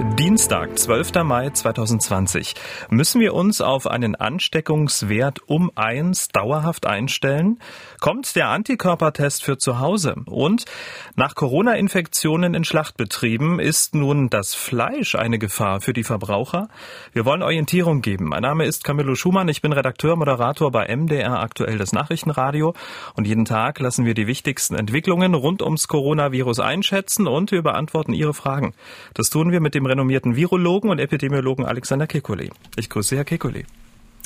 Dienstag, 12. Mai 2020. Müssen wir uns auf einen Ansteckungswert um eins dauerhaft einstellen? Kommt der Antikörpertest für zu Hause? Und nach Corona-Infektionen in Schlachtbetrieben ist nun das Fleisch eine Gefahr für die Verbraucher? Wir wollen Orientierung geben. Mein Name ist Camillo Schumann. Ich bin Redakteur, Moderator bei MDR aktuell das Nachrichtenradio. Und jeden Tag lassen wir die wichtigsten Entwicklungen rund ums Coronavirus einschätzen und wir beantworten Ihre Fragen. Das tun wir mit dem renommierten Virologen und Epidemiologen Alexander Kekulé. Ich grüße Herr Kekulé.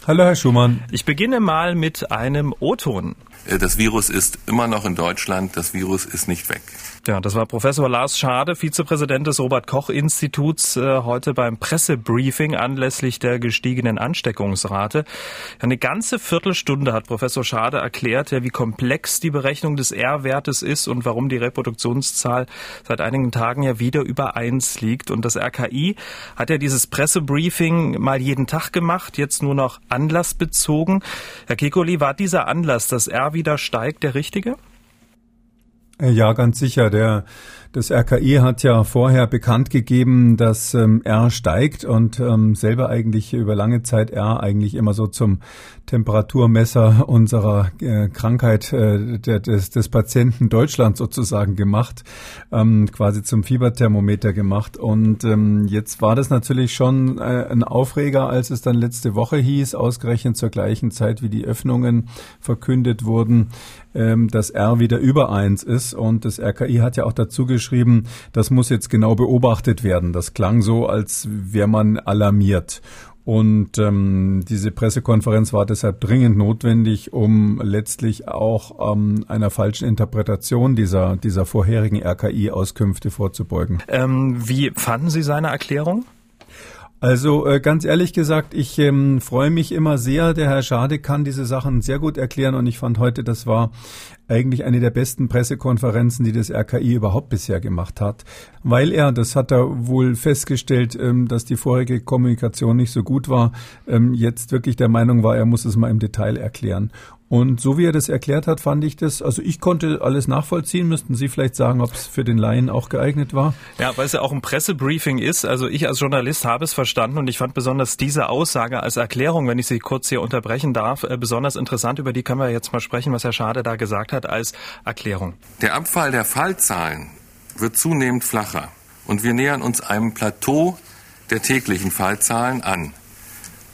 Hallo, Herr Schumann. Ich beginne mal mit einem O-Ton. Äh, das Virus ist immer noch in Deutschland. Das Virus ist nicht weg. Ja, das war Professor Lars Schade, Vizepräsident des Robert-Koch-Instituts, äh, heute beim Pressebriefing anlässlich der gestiegenen Ansteckungsrate. Eine ganze Viertelstunde hat Professor Schade erklärt, wie komplex die Berechnung des R-Wertes ist und warum die Reproduktionszahl seit einigen Tagen ja wieder über eins liegt. Und das RKI hat ja dieses Pressebriefing mal jeden Tag gemacht, jetzt nur noch anlassbezogen. Herr Kekoli, war dieser Anlass, dass R wieder steigt, der richtige? Ja, ganz sicher. Der das RKI hat ja vorher bekannt gegeben, dass ähm, R steigt und ähm, selber eigentlich über lange Zeit R eigentlich immer so zum Temperaturmesser unserer äh, Krankheit äh, der, des, des Patienten Deutschland sozusagen gemacht, ähm, quasi zum Fieberthermometer gemacht. Und ähm, jetzt war das natürlich schon äh, ein Aufreger, als es dann letzte Woche hieß, ausgerechnet zur gleichen Zeit wie die Öffnungen verkündet wurden, ähm, dass R wieder über eins ist. Und das RKI hat ja auch dazu geschrieben, das muss jetzt genau beobachtet werden. Das klang so, als wäre man alarmiert. Und ähm, diese Pressekonferenz war deshalb dringend notwendig, um letztlich auch ähm, einer falschen Interpretation dieser, dieser vorherigen RKI-Auskünfte vorzubeugen. Ähm, wie fanden Sie seine Erklärung? Also äh, ganz ehrlich gesagt, ich ähm, freue mich immer sehr. Der Herr Schade kann diese Sachen sehr gut erklären und ich fand heute, das war eigentlich eine der besten Pressekonferenzen, die das RKI überhaupt bisher gemacht hat, weil er, das hat er wohl festgestellt, ähm, dass die vorherige Kommunikation nicht so gut war, ähm, jetzt wirklich der Meinung war, er muss es mal im Detail erklären. Und so wie er das erklärt hat, fand ich das, also ich konnte alles nachvollziehen. Müssten Sie vielleicht sagen, ob es für den Laien auch geeignet war? Ja, weil es ja auch ein Pressebriefing ist. Also ich als Journalist habe es verstanden und ich fand besonders diese Aussage als Erklärung, wenn ich Sie kurz hier unterbrechen darf, äh, besonders interessant. Über die können wir jetzt mal sprechen, was Herr Schade da gesagt hat als Erklärung. Der Abfall der Fallzahlen wird zunehmend flacher und wir nähern uns einem Plateau der täglichen Fallzahlen an.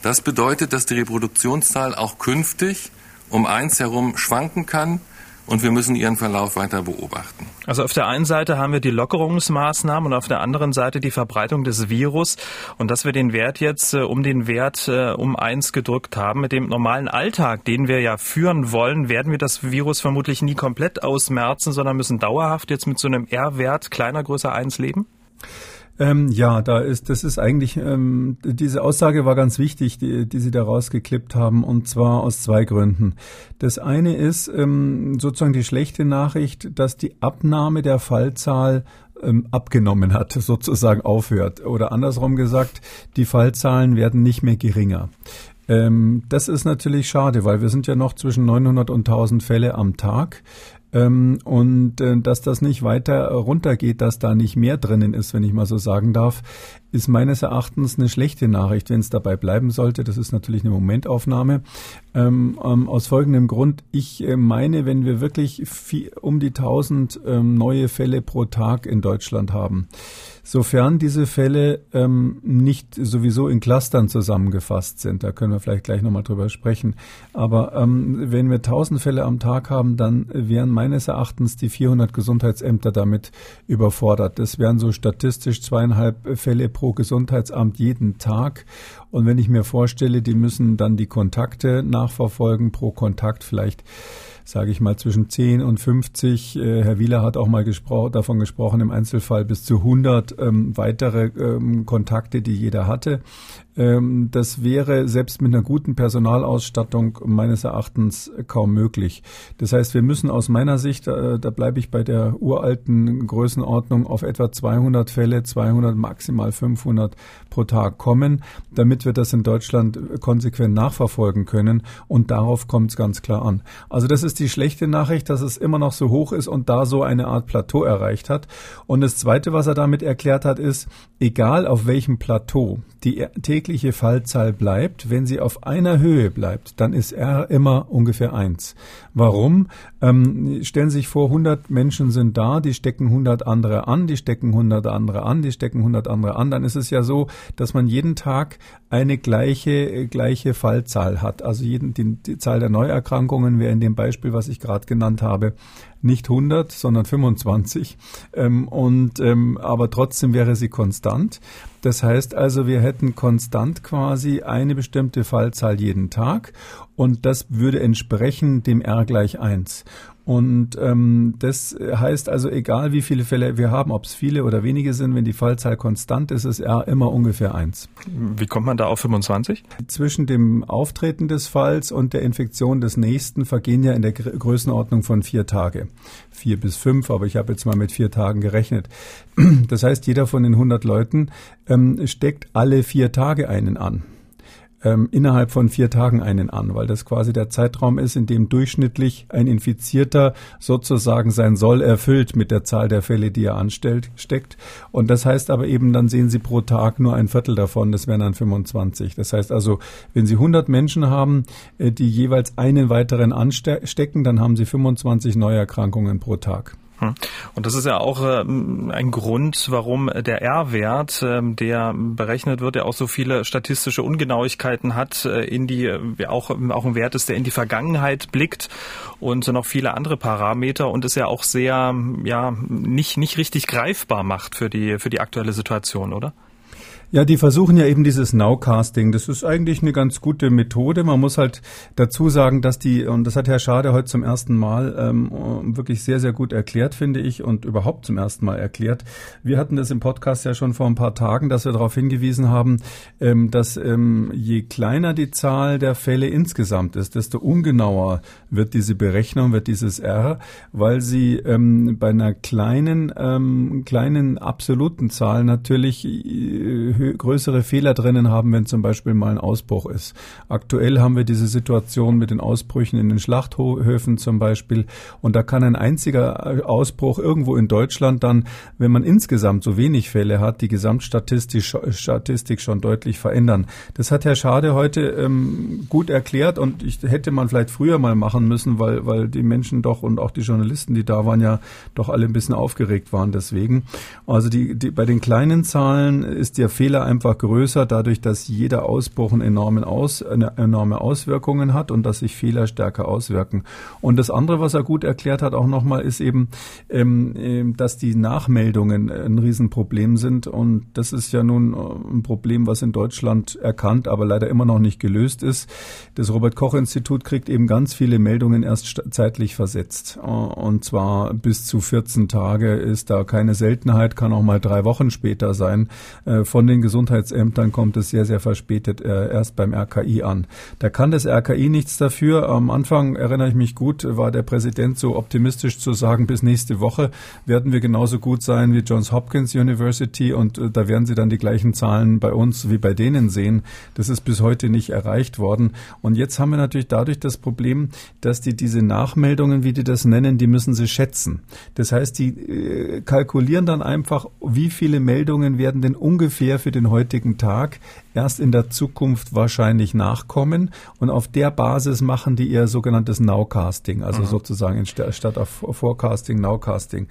Das bedeutet, dass die Reproduktionszahl auch künftig um eins herum schwanken kann und wir müssen ihren Verlauf weiter beobachten. Also auf der einen Seite haben wir die Lockerungsmaßnahmen und auf der anderen Seite die Verbreitung des Virus und dass wir den Wert jetzt äh, um den Wert äh, um eins gedrückt haben. Mit dem normalen Alltag, den wir ja führen wollen, werden wir das Virus vermutlich nie komplett ausmerzen, sondern müssen dauerhaft jetzt mit so einem R-Wert kleiner, größer eins leben? Ähm, ja, da ist, das ist eigentlich, ähm, diese Aussage war ganz wichtig, die, die Sie da rausgeklippt haben, und zwar aus zwei Gründen. Das eine ist ähm, sozusagen die schlechte Nachricht, dass die Abnahme der Fallzahl ähm, abgenommen hat, sozusagen aufhört. Oder andersrum gesagt, die Fallzahlen werden nicht mehr geringer. Ähm, das ist natürlich schade, weil wir sind ja noch zwischen 900 und 1000 Fälle am Tag. Ähm, und äh, dass das nicht weiter runtergeht, dass da nicht mehr drinnen ist, wenn ich mal so sagen darf, ist meines Erachtens eine schlechte Nachricht, wenn es dabei bleiben sollte. Das ist natürlich eine Momentaufnahme. Ähm, ähm, aus folgendem Grund, ich äh, meine, wenn wir wirklich viel, um die 1000 ähm, neue Fälle pro Tag in Deutschland haben, sofern diese Fälle ähm, nicht sowieso in Clustern zusammengefasst sind, da können wir vielleicht gleich nochmal drüber sprechen, aber ähm, wenn wir 1000 Fälle am Tag haben, dann wären meines Erachtens die 400 Gesundheitsämter damit überfordert. Das wären so statistisch zweieinhalb Fälle pro Gesundheitsamt jeden Tag. Und wenn ich mir vorstelle, die müssen dann die Kontakte nachverfolgen, pro Kontakt vielleicht sage ich mal, zwischen 10 und 50. Äh, Herr Wieler hat auch mal gespro davon gesprochen, im Einzelfall bis zu 100 ähm, weitere ähm, Kontakte, die jeder hatte. Ähm, das wäre selbst mit einer guten Personalausstattung meines Erachtens kaum möglich. Das heißt, wir müssen aus meiner Sicht, äh, da bleibe ich bei der uralten Größenordnung, auf etwa 200 Fälle, 200 maximal 500 pro Tag kommen, damit wir das in Deutschland konsequent nachverfolgen können. Und darauf kommt es ganz klar an. Also das ist ist die schlechte Nachricht, dass es immer noch so hoch ist und da so eine Art Plateau erreicht hat. Und das Zweite, was er damit erklärt hat, ist, egal auf welchem Plateau die tägliche Fallzahl bleibt, wenn sie auf einer Höhe bleibt, dann ist R immer ungefähr eins. Warum? Ähm, stellen Sie sich vor, 100 Menschen sind da, die stecken 100 andere an, die stecken 100 andere an, die stecken 100 andere an. Dann ist es ja so, dass man jeden Tag eine gleiche, gleiche Fallzahl hat. Also jeden, die, die Zahl der Neuerkrankungen wäre in dem Beispiel, was ich gerade genannt habe, nicht 100, sondern 25. Ähm, und, ähm, aber trotzdem wäre sie konstant. Das heißt also, wir hätten konstant quasi eine bestimmte Fallzahl jeden Tag und das würde entsprechen dem R gleich eins. Und ähm, das heißt also, egal wie viele Fälle wir haben, ob es viele oder wenige sind, wenn die Fallzahl konstant ist, ist R immer ungefähr eins. Wie kommt man da auf 25? Zwischen dem Auftreten des Falls und der Infektion des nächsten vergehen ja in der Größenordnung von vier Tage. Vier bis fünf, aber ich habe jetzt mal mit vier Tagen gerechnet. Das heißt, jeder von den 100 Leuten ähm, steckt alle vier Tage einen an ähm, innerhalb von vier Tagen einen an, weil das quasi der Zeitraum ist, in dem durchschnittlich ein Infizierter sozusagen sein Soll erfüllt mit der Zahl der Fälle, die er anstellt, steckt. Und das heißt aber eben, dann sehen Sie pro Tag nur ein Viertel davon, das wären dann 25. Das heißt also, wenn Sie 100 Menschen haben, äh, die jeweils einen weiteren anstecken, dann haben Sie 25 Neuerkrankungen pro Tag. Hm. Und das ist ja auch ähm, ein Grund, warum der R-Wert, ähm, der berechnet wird, der auch so viele statistische Ungenauigkeiten hat, äh, in die äh, auch, auch ein Wert ist, der in die Vergangenheit blickt und noch viele andere Parameter und es ja auch sehr ja nicht nicht richtig greifbar macht für die für die aktuelle Situation, oder? Ja, die versuchen ja eben dieses Nowcasting. Das ist eigentlich eine ganz gute Methode. Man muss halt dazu sagen, dass die, und das hat Herr Schade heute zum ersten Mal ähm, wirklich sehr, sehr gut erklärt, finde ich, und überhaupt zum ersten Mal erklärt. Wir hatten das im Podcast ja schon vor ein paar Tagen, dass wir darauf hingewiesen haben, ähm, dass ähm, je kleiner die Zahl der Fälle insgesamt ist, desto ungenauer wird diese Berechnung, wird dieses R, weil sie ähm, bei einer kleinen, ähm, kleinen absoluten Zahl natürlich äh, größere Fehler drinnen haben, wenn zum Beispiel mal ein Ausbruch ist. Aktuell haben wir diese Situation mit den Ausbrüchen in den Schlachthöfen zum Beispiel. Und da kann ein einziger Ausbruch irgendwo in Deutschland dann, wenn man insgesamt so wenig Fälle hat, die Gesamtstatistik Statistik schon deutlich verändern. Das hat Herr Schade heute ähm, gut erklärt und ich hätte man vielleicht früher mal machen müssen, weil, weil die Menschen doch und auch die Journalisten, die da waren, ja doch alle ein bisschen aufgeregt waren deswegen. Also die, die bei den kleinen Zahlen ist der Fehler Fehler einfach größer, dadurch, dass jeder Ausbruch einen enormen Aus, eine enorme Auswirkungen hat und dass sich Fehler stärker auswirken. Und das andere, was er gut erklärt hat, auch nochmal, ist eben, ähm, ähm, dass die Nachmeldungen ein Riesenproblem sind. Und das ist ja nun äh, ein Problem, was in Deutschland erkannt, aber leider immer noch nicht gelöst ist. Das Robert-Koch-Institut kriegt eben ganz viele Meldungen erst zeitlich versetzt. Äh, und zwar bis zu 14 Tage ist da keine Seltenheit, kann auch mal drei Wochen später sein. Äh, von den Gesundheitsämtern kommt es sehr, sehr verspätet äh, erst beim RKI an. Da kann das RKI nichts dafür. Am Anfang erinnere ich mich gut, war der Präsident so optimistisch zu sagen, bis nächste Woche werden wir genauso gut sein wie Johns Hopkins University und äh, da werden Sie dann die gleichen Zahlen bei uns wie bei denen sehen. Das ist bis heute nicht erreicht worden. Und jetzt haben wir natürlich dadurch das Problem, dass die diese Nachmeldungen, wie die das nennen, die müssen sie schätzen. Das heißt, die äh, kalkulieren dann einfach, wie viele Meldungen werden denn ungefähr für den heutigen Tag erst in der Zukunft wahrscheinlich nachkommen und auf der Basis machen die ihr sogenanntes Nowcasting, also mhm. sozusagen statt auf Forecasting, Nowcasting.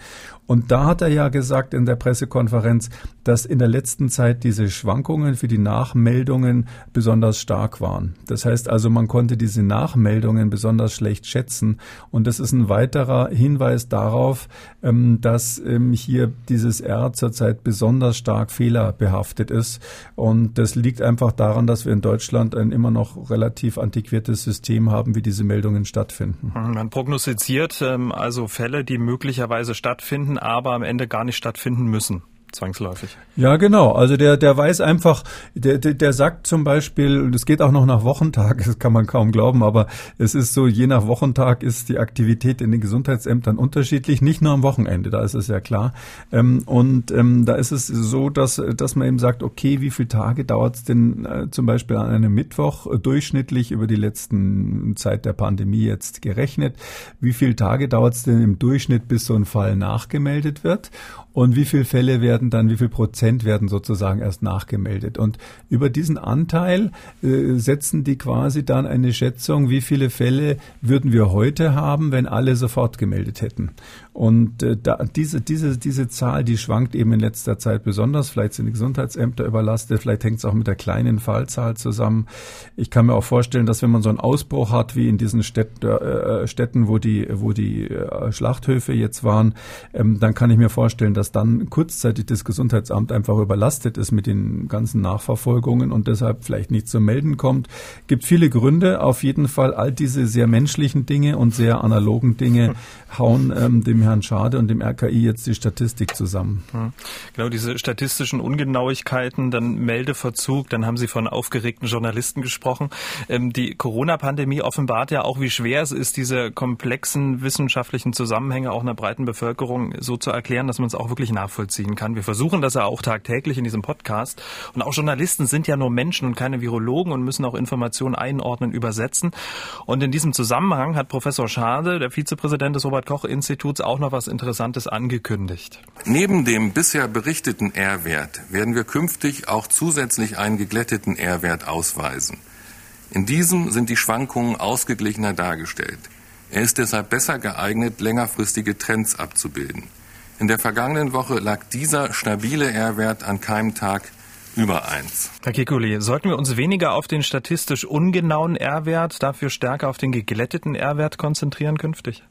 Und da hat er ja gesagt in der Pressekonferenz, dass in der letzten Zeit diese Schwankungen für die Nachmeldungen besonders stark waren. Das heißt also, man konnte diese Nachmeldungen besonders schlecht schätzen und das ist ein weiterer Hinweis darauf, ähm, dass ähm, hier dieses R zurzeit besonders stark fehlerbehaftet ist und das liegt liegt einfach daran, dass wir in Deutschland ein immer noch relativ antiquiertes System haben, wie diese Meldungen stattfinden. Mhm, man prognostiziert ähm, also Fälle, die möglicherweise stattfinden, aber am Ende gar nicht stattfinden müssen. Zwangsläufig. Ja, genau. Also der, der weiß einfach, der, der, der sagt zum Beispiel, und es geht auch noch nach Wochentag, das kann man kaum glauben, aber es ist so, je nach Wochentag ist die Aktivität in den Gesundheitsämtern unterschiedlich, nicht nur am Wochenende, da ist es ja klar. Ähm, und ähm, da ist es so, dass, dass man eben sagt, okay, wie viele Tage dauert es denn äh, zum Beispiel an einem Mittwoch äh, durchschnittlich über die letzten Zeit der Pandemie jetzt gerechnet? Wie viele Tage dauert es denn im Durchschnitt, bis so ein Fall nachgemeldet wird? Und wie viele Fälle werden dann, wie viel Prozent werden sozusagen erst nachgemeldet? Und über diesen Anteil äh, setzen die quasi dann eine Schätzung, wie viele Fälle würden wir heute haben, wenn alle sofort gemeldet hätten. Und äh, da, diese, diese, diese Zahl, die schwankt eben in letzter Zeit besonders. Vielleicht sind die Gesundheitsämter überlastet, vielleicht hängt es auch mit der kleinen Fallzahl zusammen. Ich kann mir auch vorstellen, dass wenn man so einen Ausbruch hat, wie in diesen Städt, äh, Städten, wo die, wo die äh, Schlachthöfe jetzt waren, ähm, dann kann ich mir vorstellen, dass dann kurzzeitig das Gesundheitsamt einfach überlastet ist mit den ganzen Nachverfolgungen und deshalb vielleicht nicht zum Melden kommt. Gibt viele Gründe. Auf jeden Fall all diese sehr menschlichen Dinge und sehr analogen Dinge hauen ähm, dem Herrn Schade und dem RKI jetzt die Statistik zusammen. Hm. Genau, diese statistischen Ungenauigkeiten, dann Meldeverzug, dann haben Sie von aufgeregten Journalisten gesprochen. Ähm, die Corona-Pandemie offenbart ja auch, wie schwer es ist, diese komplexen wissenschaftlichen Zusammenhänge auch einer breiten Bevölkerung so zu erklären, dass man es auch wirklich nachvollziehen kann. Wir versuchen das ja auch tagtäglich in diesem Podcast. Und auch Journalisten sind ja nur Menschen und keine Virologen und müssen auch Informationen einordnen, übersetzen. Und in diesem Zusammenhang hat Professor Schade, der Vizepräsident des Robert Koch Instituts, auch noch was Interessantes angekündigt. Neben dem bisher berichteten R-Wert werden wir künftig auch zusätzlich einen geglätteten R-Wert ausweisen. In diesem sind die Schwankungen ausgeglichener dargestellt. Er ist deshalb besser geeignet, längerfristige Trends abzubilden. In der vergangenen Woche lag dieser stabile R-Wert an keinem Tag über 1. Herr Kikuli, sollten wir uns weniger auf den statistisch ungenauen R-Wert, dafür stärker auf den geglätteten R-Wert konzentrieren künftig?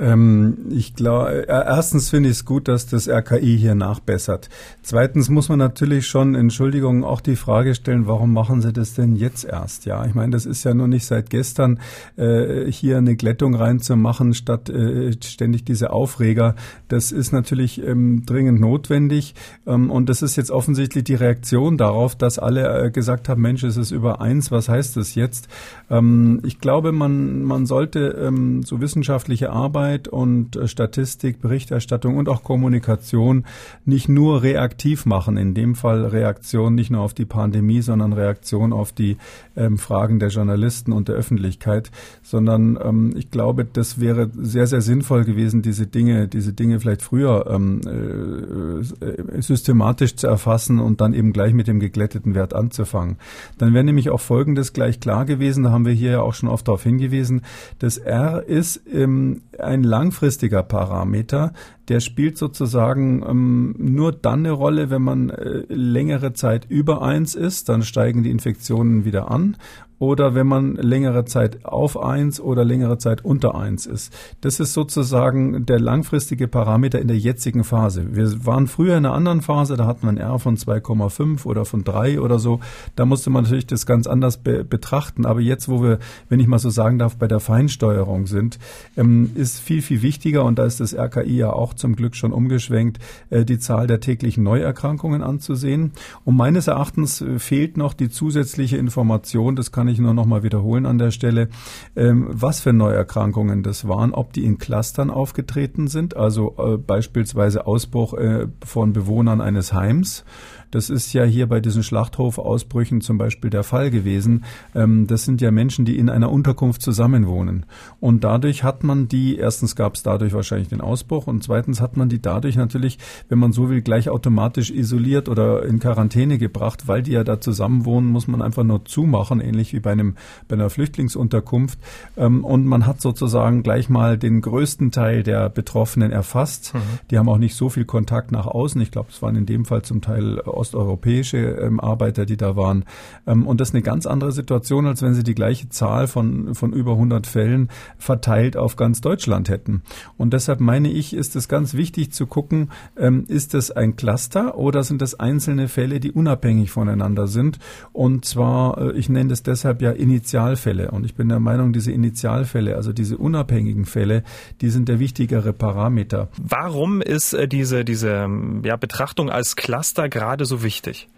Ähm, ich glaube, äh, erstens finde ich es gut, dass das RKI hier nachbessert. Zweitens muss man natürlich schon, Entschuldigung, auch die Frage stellen, warum machen Sie das denn jetzt erst? Ja, ich meine, das ist ja nur nicht seit gestern, äh, hier eine Glättung reinzumachen, statt äh, ständig diese Aufreger. Das ist natürlich ähm, dringend notwendig. Ähm, und das ist jetzt offensichtlich die Reaktion darauf, dass alle äh, gesagt haben, Mensch, es ist über eins, was heißt das jetzt? Ähm, ich glaube, man, man sollte ähm, so wissenschaftliche Arbeit Arbeit und äh, Statistik, Berichterstattung und auch Kommunikation nicht nur reaktiv machen. In dem Fall Reaktion nicht nur auf die Pandemie, sondern Reaktion auf die ähm, Fragen der Journalisten und der Öffentlichkeit, sondern ähm, ich glaube, das wäre sehr, sehr sinnvoll gewesen, diese Dinge, diese Dinge vielleicht früher ähm, äh, systematisch zu erfassen und dann eben gleich mit dem geglätteten Wert anzufangen. Dann wäre nämlich auch Folgendes gleich klar gewesen, da haben wir hier ja auch schon oft darauf hingewiesen, das R ist ähm, ein ein langfristiger Parameter, der spielt sozusagen ähm, nur dann eine Rolle, wenn man äh, längere Zeit über eins ist, dann steigen die Infektionen wieder an oder wenn man längere Zeit auf eins oder längere Zeit unter eins ist. Das ist sozusagen der langfristige Parameter in der jetzigen Phase. Wir waren früher in einer anderen Phase, da hatten wir ein R von 2,5 oder von 3 oder so. Da musste man natürlich das ganz anders be betrachten. Aber jetzt, wo wir, wenn ich mal so sagen darf, bei der Feinsteuerung sind, ähm, ist viel, viel wichtiger, und da ist das RKI ja auch zum Glück schon umgeschwenkt, äh, die Zahl der täglichen Neuerkrankungen anzusehen. Und meines Erachtens äh, fehlt noch die zusätzliche Information, das kann ich nur noch mal wiederholen an der Stelle, ähm, was für Neuerkrankungen das waren, ob die in Clustern aufgetreten sind, also äh, beispielsweise Ausbruch äh, von Bewohnern eines Heims das ist ja hier bei diesen Schlachthofausbrüchen zum Beispiel der Fall gewesen. Ähm, das sind ja Menschen, die in einer Unterkunft zusammenwohnen. Und dadurch hat man die, erstens gab es dadurch wahrscheinlich den Ausbruch und zweitens hat man die dadurch natürlich, wenn man so will, gleich automatisch isoliert oder in Quarantäne gebracht, weil die ja da zusammenwohnen, muss man einfach nur zumachen, ähnlich wie bei einem bei einer Flüchtlingsunterkunft. Ähm, und man hat sozusagen gleich mal den größten Teil der Betroffenen erfasst. Mhm. Die haben auch nicht so viel Kontakt nach außen. Ich glaube, es waren in dem Fall zum Teil osteuropäische ähm, Arbeiter, die da waren. Ähm, und das ist eine ganz andere Situation, als wenn sie die gleiche Zahl von, von über 100 Fällen verteilt auf ganz Deutschland hätten. Und deshalb meine ich, ist es ganz wichtig zu gucken, ähm, ist es ein Cluster oder sind es einzelne Fälle, die unabhängig voneinander sind? Und zwar, äh, ich nenne das deshalb ja Initialfälle. Und ich bin der Meinung, diese Initialfälle, also diese unabhängigen Fälle, die sind der wichtigere Parameter. Warum ist äh, diese, diese ja, Betrachtung als Cluster gerade so wichtig?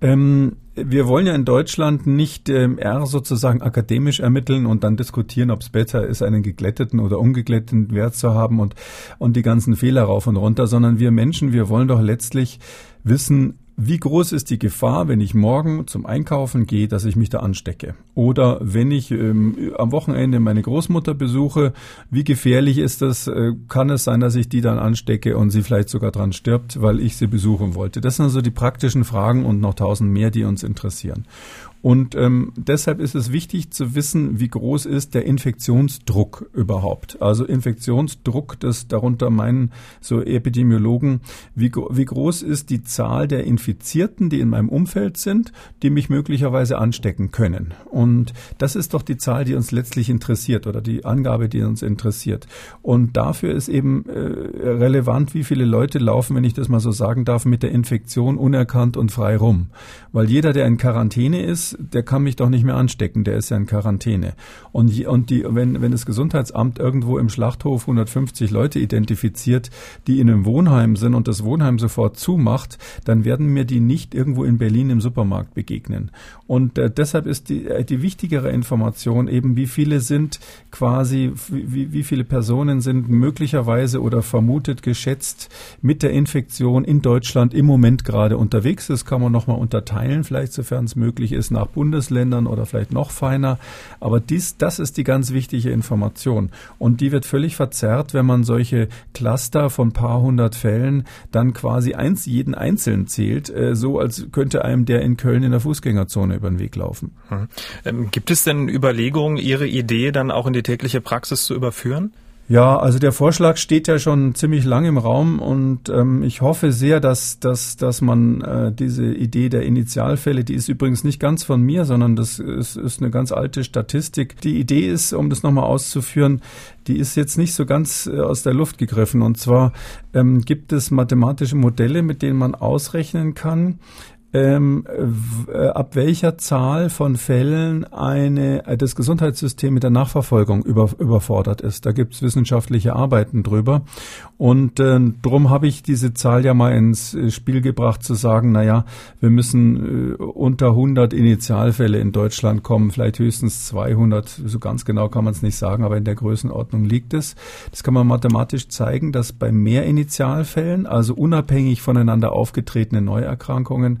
Ähm, wir wollen ja in Deutschland nicht ähm, R sozusagen akademisch ermitteln und dann diskutieren, ob es besser ist, einen geglätteten oder ungeglätteten Wert zu haben und, und die ganzen Fehler rauf und runter, sondern wir Menschen, wir wollen doch letztlich wissen, wie groß ist die Gefahr, wenn ich morgen zum Einkaufen gehe, dass ich mich da anstecke? Oder wenn ich ähm, am Wochenende meine Großmutter besuche, wie gefährlich ist das? Äh, kann es sein, dass ich die dann anstecke und sie vielleicht sogar dran stirbt, weil ich sie besuchen wollte? Das sind also die praktischen Fragen und noch tausend mehr, die uns interessieren. Und ähm, deshalb ist es wichtig zu wissen, wie groß ist der Infektionsdruck überhaupt. Also Infektionsdruck, das darunter meinen so Epidemiologen, wie, wie groß ist die Zahl der Infizierten, die in meinem Umfeld sind, die mich möglicherweise anstecken können. Und das ist doch die Zahl, die uns letztlich interessiert oder die Angabe, die uns interessiert. Und dafür ist eben äh, relevant, wie viele Leute laufen, wenn ich das mal so sagen darf, mit der Infektion unerkannt und frei rum. Weil jeder, der in Quarantäne ist, der kann mich doch nicht mehr anstecken, der ist ja in Quarantäne. Und, und die, wenn, wenn das Gesundheitsamt irgendwo im Schlachthof 150 Leute identifiziert, die in einem Wohnheim sind und das Wohnheim sofort zumacht, dann werden mir die nicht irgendwo in Berlin im Supermarkt begegnen. Und äh, deshalb ist die, äh, die wichtigere Information eben, wie viele sind quasi, wie, wie viele Personen sind möglicherweise oder vermutet geschätzt mit der Infektion in Deutschland im Moment gerade unterwegs. Das kann man nochmal unterteilen, vielleicht sofern es möglich ist, nach Bundesländern oder vielleicht noch feiner. Aber dies, das ist die ganz wichtige Information. Und die wird völlig verzerrt, wenn man solche Cluster von paar hundert Fällen dann quasi eins, jeden einzeln zählt, äh, so als könnte einem der in Köln in der Fußgängerzone über den Weg laufen. Hm. Gibt es denn Überlegungen, Ihre Idee dann auch in die tägliche Praxis zu überführen? Ja, also der Vorschlag steht ja schon ziemlich lang im Raum und ähm, ich hoffe sehr, dass, dass, dass man äh, diese Idee der Initialfälle, die ist übrigens nicht ganz von mir, sondern das ist, ist eine ganz alte Statistik. Die Idee ist, um das nochmal auszuführen, die ist jetzt nicht so ganz äh, aus der Luft gegriffen. Und zwar ähm, gibt es mathematische Modelle, mit denen man ausrechnen kann, ähm, äh, ab welcher Zahl von Fällen eine, äh, das Gesundheitssystem mit der Nachverfolgung über, überfordert ist. Da gibt es wissenschaftliche Arbeiten drüber. Und äh, darum habe ich diese Zahl ja mal ins äh, Spiel gebracht, zu sagen, na ja, wir müssen äh, unter 100 Initialfälle in Deutschland kommen, vielleicht höchstens 200, so ganz genau kann man es nicht sagen, aber in der Größenordnung liegt es. Das kann man mathematisch zeigen, dass bei mehr Initialfällen, also unabhängig voneinander aufgetretene Neuerkrankungen,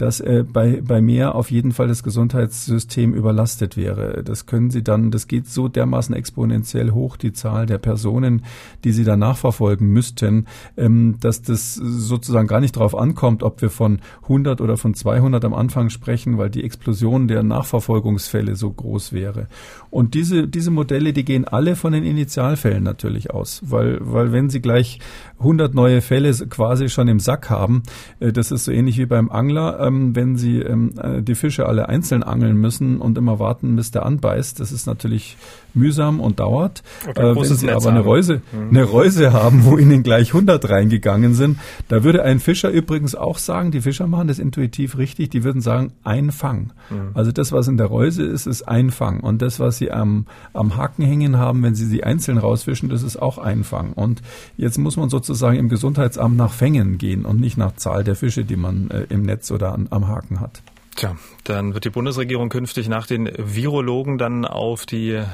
dass äh, bei, bei mehr auf jeden Fall das Gesundheitssystem überlastet wäre. Das können Sie dann, das geht so dermaßen exponentiell hoch, die Zahl der Personen, die Sie dann nachverfolgen müssten, ähm, dass das sozusagen gar nicht darauf ankommt, ob wir von 100 oder von 200 am Anfang sprechen, weil die Explosion der Nachverfolgungsfälle so groß wäre. Und diese, diese Modelle, die gehen alle von den Initialfällen natürlich aus, weil, weil wenn Sie gleich 100 neue Fälle quasi schon im Sack haben, äh, das ist so ähnlich wie beim Angler, ähm, wenn sie ähm, äh, die Fische alle einzeln angeln müssen und immer warten, bis der anbeißt. Das ist natürlich mühsam und dauert. Äh, wenn sie Netz aber eine Reuse, mhm. eine Reuse haben, wo ihnen gleich 100 reingegangen sind, da würde ein Fischer übrigens auch sagen, die Fischer machen das intuitiv richtig, die würden sagen, ein Fang. Mhm. Also das, was in der Reuse ist, ist ein Fang. Und das, was sie am, am Haken hängen haben, wenn sie sie einzeln rausfischen, das ist auch ein Fang. Und jetzt muss man sozusagen im Gesundheitsamt nach Fängen gehen und nicht nach Zahl der Fische, die man äh, im Netz oder an, am Haken hat. Tja, dann wird die Bundesregierung künftig nach den Virologen dann auf die äh,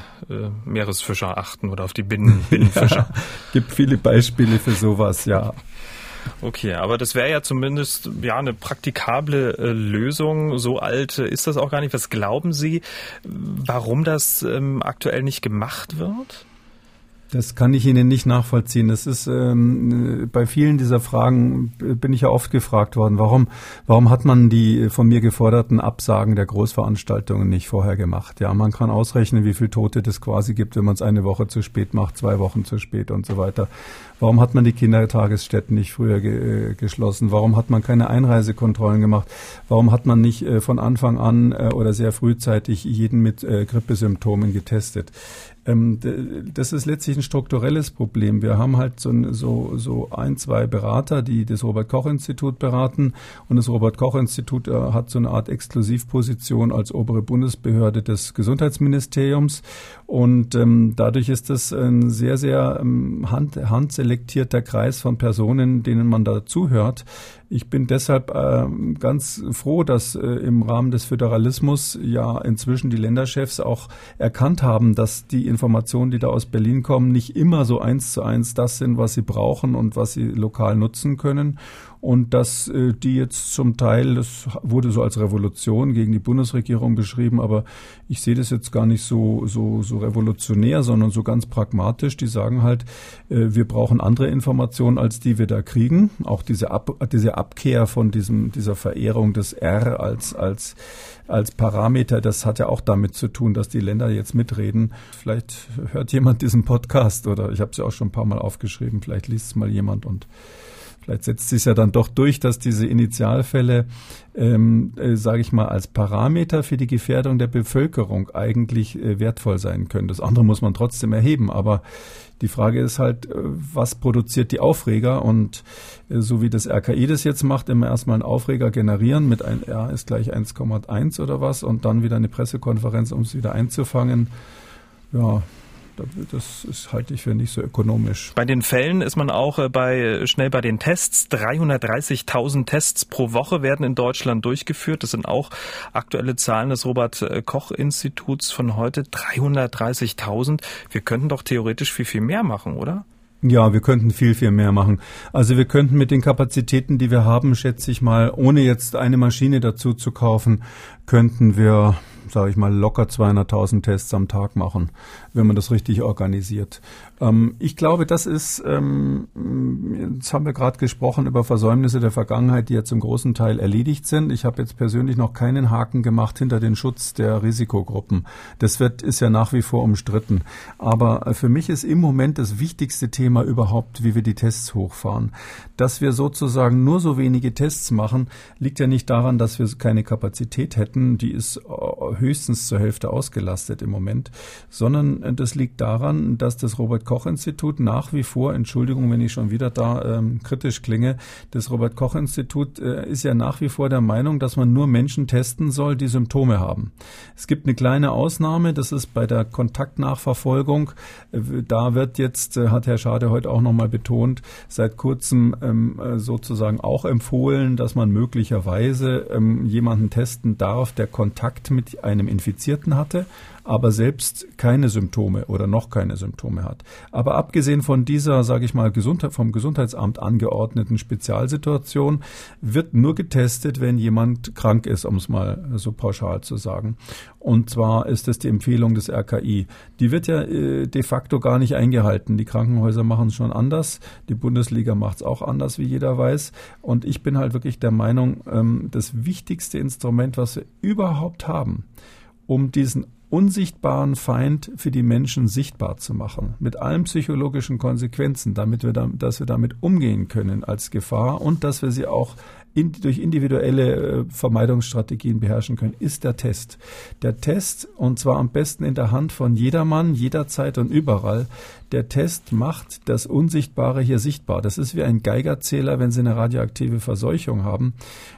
Meeresfischer achten oder auf die Binnen Binnenfischer. Ja, gibt viele Beispiele für sowas, ja. Okay, aber das wäre ja zumindest ja eine praktikable äh, Lösung. So alt äh, ist das auch gar nicht. Was glauben Sie, warum das ähm, aktuell nicht gemacht wird? Das kann ich Ihnen nicht nachvollziehen. Das ist ähm, bei vielen dieser Fragen bin ich ja oft gefragt worden. Warum, warum hat man die von mir geforderten Absagen der Großveranstaltungen nicht vorher gemacht? Ja, man kann ausrechnen, wie viele Tote das quasi gibt, wenn man es eine Woche zu spät macht, zwei Wochen zu spät und so weiter. Warum hat man die Kindertagesstätten nicht früher ge äh, geschlossen? Warum hat man keine Einreisekontrollen gemacht? Warum hat man nicht äh, von Anfang an äh, oder sehr frühzeitig jeden mit äh, Grippesymptomen getestet? Ähm, das ist letztlich ein strukturelles Problem. Wir haben halt so, so, so ein, zwei Berater, die das Robert-Koch-Institut beraten. Und das Robert-Koch-Institut äh, hat so eine Art Exklusivposition als obere Bundesbehörde des Gesundheitsministeriums. Und ähm, dadurch ist das ein sehr, sehr ähm, hand, handselektierter Kreis von Personen, denen man da zuhört. Ich bin deshalb äh, ganz froh, dass äh, im Rahmen des Föderalismus ja inzwischen die Länderchefs auch erkannt haben, dass die Informationen, die da aus Berlin kommen, nicht immer so eins zu eins das sind, was sie brauchen und was sie lokal nutzen können und dass äh, die jetzt zum Teil, das wurde so als Revolution gegen die Bundesregierung beschrieben, aber ich sehe das jetzt gar nicht so, so, so revolutionär, sondern so ganz pragmatisch. Die sagen halt, äh, wir brauchen andere Informationen, als die wir da kriegen. Auch diese, Ab, diese Abkehr von diesem, dieser Verehrung des R als, als, als Parameter, das hat ja auch damit zu tun, dass die Länder jetzt mitreden. Vielleicht hört jemand diesen Podcast oder ich habe es ja auch schon ein paar Mal aufgeschrieben, vielleicht liest es mal jemand und Vielleicht setzt sich ja dann doch durch, dass diese Initialfälle, ähm, äh, sage ich mal, als Parameter für die Gefährdung der Bevölkerung eigentlich äh, wertvoll sein können. Das andere muss man trotzdem erheben, aber die Frage ist halt, äh, was produziert die Aufreger? Und äh, so wie das RKI das jetzt macht, immer erstmal einen Aufreger generieren mit ein R ist gleich 1,1 oder was und dann wieder eine Pressekonferenz, um es wieder einzufangen. Ja, das ist, halte ich für nicht so ökonomisch. Bei den Fällen ist man auch äh, bei, schnell bei den Tests. 330.000 Tests pro Woche werden in Deutschland durchgeführt. Das sind auch aktuelle Zahlen des Robert-Koch-Instituts von heute. 330.000. Wir könnten doch theoretisch viel, viel mehr machen, oder? Ja, wir könnten viel, viel mehr machen. Also wir könnten mit den Kapazitäten, die wir haben, schätze ich mal, ohne jetzt eine Maschine dazu zu kaufen, könnten wir sage ich mal, locker 200.000 Tests am Tag machen, wenn man das richtig organisiert. Ähm, ich glaube, das ist, ähm, jetzt haben wir gerade gesprochen über Versäumnisse der Vergangenheit, die ja zum großen Teil erledigt sind. Ich habe jetzt persönlich noch keinen Haken gemacht hinter den Schutz der Risikogruppen. Das wird, ist ja nach wie vor umstritten. Aber für mich ist im Moment das wichtigste Thema überhaupt, wie wir die Tests hochfahren. Dass wir sozusagen nur so wenige Tests machen, liegt ja nicht daran, dass wir keine Kapazität hätten. Die ist äh, höchstens zur Hälfte ausgelastet im Moment, sondern das liegt daran, dass das Robert-Koch-Institut nach wie vor, Entschuldigung, wenn ich schon wieder da ähm, kritisch klinge, das Robert-Koch-Institut äh, ist ja nach wie vor der Meinung, dass man nur Menschen testen soll, die Symptome haben. Es gibt eine kleine Ausnahme, das ist bei der Kontaktnachverfolgung. Äh, da wird jetzt, äh, hat Herr Schade heute auch nochmal betont, seit kurzem ähm, äh, sozusagen auch empfohlen, dass man möglicherweise ähm, jemanden testen darf, der Kontakt mit einem Infizierten hatte, aber selbst keine Symptome oder noch keine Symptome hat. Aber abgesehen von dieser, sage ich mal, vom Gesundheitsamt angeordneten Spezialsituation wird nur getestet, wenn jemand krank ist, um es mal so pauschal zu sagen. Und zwar ist das die Empfehlung des RKI. Die wird ja äh, de facto gar nicht eingehalten. Die Krankenhäuser machen es schon anders. Die Bundesliga macht es auch anders, wie jeder weiß. Und ich bin halt wirklich der Meinung, ähm, das wichtigste Instrument, was wir überhaupt haben, um diesen unsichtbaren Feind für die Menschen sichtbar zu machen, mit allen psychologischen Konsequenzen, damit wir, da, dass wir damit umgehen können als Gefahr und dass wir sie auch in, durch individuelle äh, Vermeidungsstrategien beherrschen können, ist der Test. Der Test, und zwar am besten in der Hand von jedermann, jederzeit und überall, der Test macht das Unsichtbare hier sichtbar. Das ist wie ein Geigerzähler, wenn Sie eine radioaktive Verseuchung haben.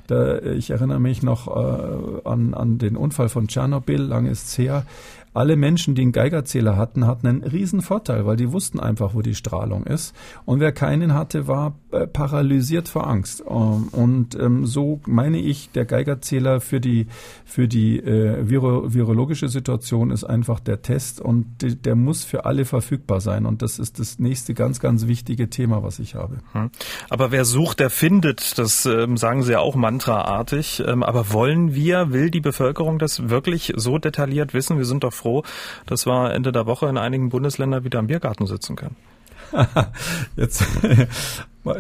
Da, ich erinnere mich noch äh, an, an den Unfall von Tschernobyl, lange ist es her alle Menschen, die einen Geigerzähler hatten, hatten einen riesen Vorteil, weil die wussten einfach, wo die Strahlung ist. Und wer keinen hatte, war äh, paralysiert vor Angst. Ähm, und ähm, so meine ich, der Geigerzähler für die, für die äh, viro virologische Situation ist einfach der Test und der muss für alle verfügbar sein. Und das ist das nächste ganz, ganz wichtige Thema, was ich habe. Hm. Aber wer sucht, der findet. Das ähm, sagen Sie ja auch mantraartig. Aber wollen wir, will die Bevölkerung das wirklich so detailliert wissen? Wir sind doch froh, dass wir Ende der Woche in einigen Bundesländern wieder im Biergarten sitzen können. Jetzt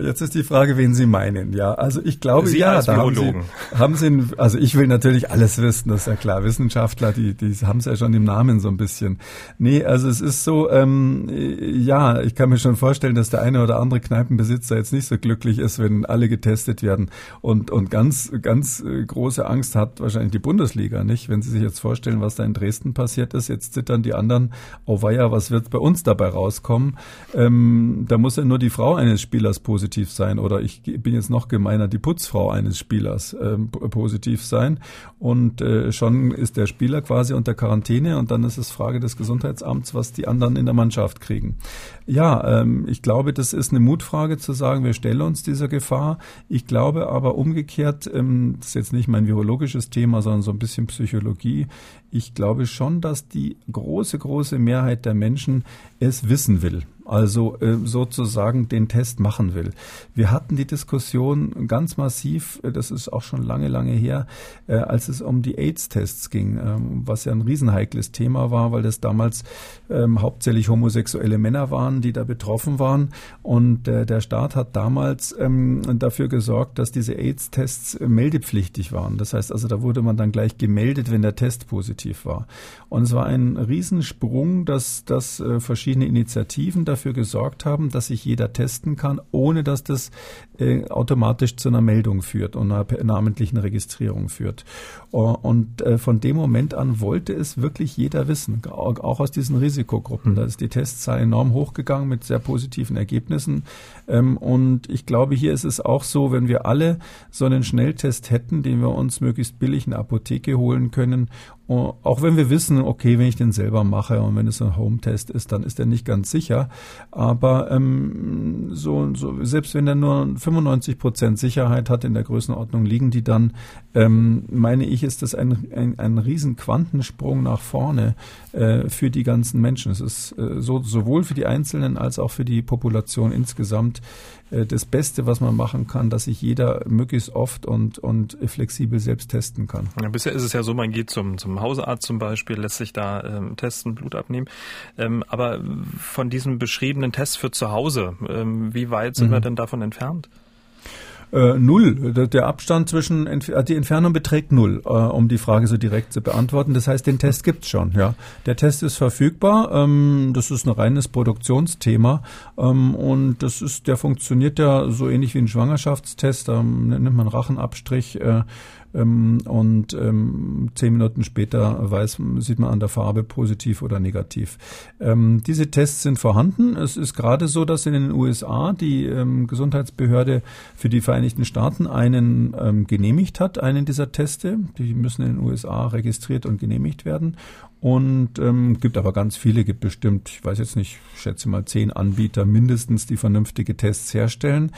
Jetzt ist die Frage, wen Sie meinen. Ja, also ich glaube, Sie ja, da haben Sie, haben Sie, also ich will natürlich alles wissen, das ist ja klar. Wissenschaftler, die, die haben es ja schon im Namen so ein bisschen. Nee, also es ist so, ähm, ja, ich kann mir schon vorstellen, dass der eine oder andere Kneipenbesitzer jetzt nicht so glücklich ist, wenn alle getestet werden und, und ganz, ganz äh, große Angst hat wahrscheinlich die Bundesliga, nicht? Wenn Sie sich jetzt vorstellen, was da in Dresden passiert ist, jetzt zittern die anderen, oh weia, was wird bei uns dabei rauskommen? Ähm, da muss ja nur die Frau eines Spielers positiv positiv sein oder ich bin jetzt noch gemeiner, die Putzfrau eines Spielers äh, positiv sein und äh, schon ist der Spieler quasi unter Quarantäne und dann ist es Frage des Gesundheitsamts, was die anderen in der Mannschaft kriegen. Ja, ähm, ich glaube, das ist eine Mutfrage zu sagen, wir stellen uns dieser Gefahr. Ich glaube aber umgekehrt, ähm, das ist jetzt nicht mein virologisches Thema, sondern so ein bisschen Psychologie. Ich glaube schon, dass die große, große Mehrheit der Menschen es wissen will also äh, sozusagen den Test machen will. Wir hatten die Diskussion ganz massiv, äh, das ist auch schon lange, lange her, äh, als es um die AIDS-Tests ging, ähm, was ja ein riesenheikles Thema war, weil das damals ähm, hauptsächlich homosexuelle Männer waren, die da betroffen waren. Und äh, der Staat hat damals ähm, dafür gesorgt, dass diese AIDS-Tests meldepflichtig waren. Das heißt also, da wurde man dann gleich gemeldet, wenn der Test positiv war. Und es war ein Riesensprung, dass, dass äh, verschiedene Initiativen dafür gesorgt haben, dass sich jeder testen kann, ohne dass das äh, automatisch zu einer Meldung führt und einer namentlichen Registrierung führt. Oh, und äh, von dem Moment an wollte es wirklich jeder wissen, auch aus diesen Risikogruppen. Da ist die Testzahl enorm hochgegangen mit sehr positiven Ergebnissen. Ähm, und ich glaube, hier ist es auch so, wenn wir alle so einen Schnelltest hätten, den wir uns möglichst billig in der Apotheke holen können auch wenn wir wissen, okay, wenn ich den selber mache und wenn es ein Home-Test ist, dann ist er nicht ganz sicher. Aber ähm, so, so selbst wenn er nur 95 Prozent Sicherheit hat, in der Größenordnung liegen die dann, ähm, meine ich, ist das ein, ein, ein riesen Quantensprung nach vorne äh, für die ganzen Menschen. Es ist äh, so, sowohl für die Einzelnen als auch für die Population insgesamt äh, das Beste, was man machen kann, dass sich jeder möglichst oft und, und flexibel selbst testen kann. Ja, bisher ist es ja so, man geht zum, zum Hausarzt zum Beispiel, lässt sich da ähm, testen, Blut abnehmen. Ähm, aber von diesem beschriebenen Test für zu Hause, ähm, wie weit sind mhm. wir denn davon entfernt? Äh, null. Der Abstand zwischen äh, die Entfernung beträgt null, äh, um die Frage so direkt zu beantworten. Das heißt, den Test gibt's schon. Ja, der Test ist verfügbar. Ähm, das ist ein reines Produktionsthema ähm, und das ist, der funktioniert ja so ähnlich wie ein Schwangerschaftstest. Da ähm, nimmt man Rachenabstrich. Äh, ähm, und ähm, zehn Minuten später weiß, sieht man an der Farbe positiv oder negativ. Ähm, diese Tests sind vorhanden. Es ist gerade so, dass in den USA die ähm, Gesundheitsbehörde für die Vereinigten Staaten einen ähm, genehmigt hat, einen dieser Teste. Die müssen in den USA registriert und genehmigt werden. Und ähm, gibt aber ganz viele, gibt bestimmt, ich weiß jetzt nicht, schätze mal zehn Anbieter mindestens, die vernünftige Tests herstellen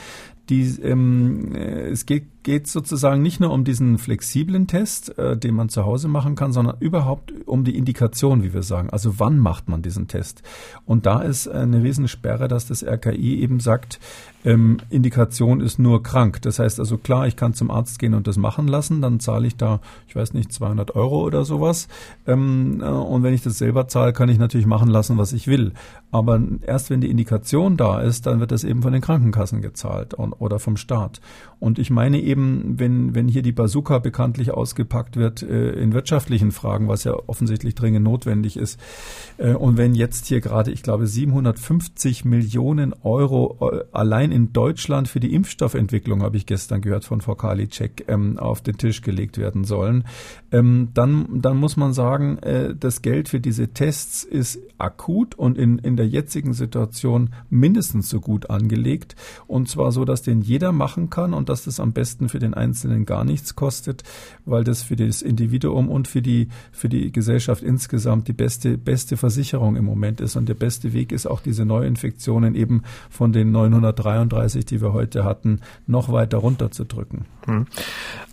die, ähm, äh, es geht, geht sozusagen nicht nur um diesen flexiblen Test, äh, den man zu Hause machen kann, sondern überhaupt um die Indikation, wie wir sagen. Also wann macht man diesen Test? Und da ist eine Riesensperre, dass das RKI eben sagt, ähm, Indikation ist nur krank. Das heißt also klar, ich kann zum Arzt gehen und das machen lassen, dann zahle ich da, ich weiß nicht, 200 Euro oder sowas. Ähm, äh, und wenn ich das selber zahle, kann ich natürlich machen lassen, was ich will. Aber erst wenn die Indikation da ist, dann wird das eben von den Krankenkassen gezahlt und, oder vom Staat. Und ich meine eben, wenn, wenn hier die Bazooka bekanntlich ausgepackt wird äh, in wirtschaftlichen Fragen, was ja offensichtlich dringend notwendig ist, äh, und wenn jetzt hier gerade, ich glaube, 750 Millionen Euro äh, allein in Deutschland für die Impfstoffentwicklung, habe ich gestern gehört von Frau Karliczek, ähm, auf den Tisch gelegt werden sollen, ähm, dann, dann muss man sagen, äh, das Geld für diese Tests ist akut und in, in der jetzigen Situation mindestens so gut angelegt. Und zwar so, dass den jeder machen kann und dass das am besten für den Einzelnen gar nichts kostet, weil das für das Individuum und für die, für die Gesellschaft insgesamt die beste, beste Versicherung im Moment ist. Und der beste Weg ist auch diese Neuinfektionen eben von den 933, die wir heute hatten, noch weiter runterzudrücken. Hm.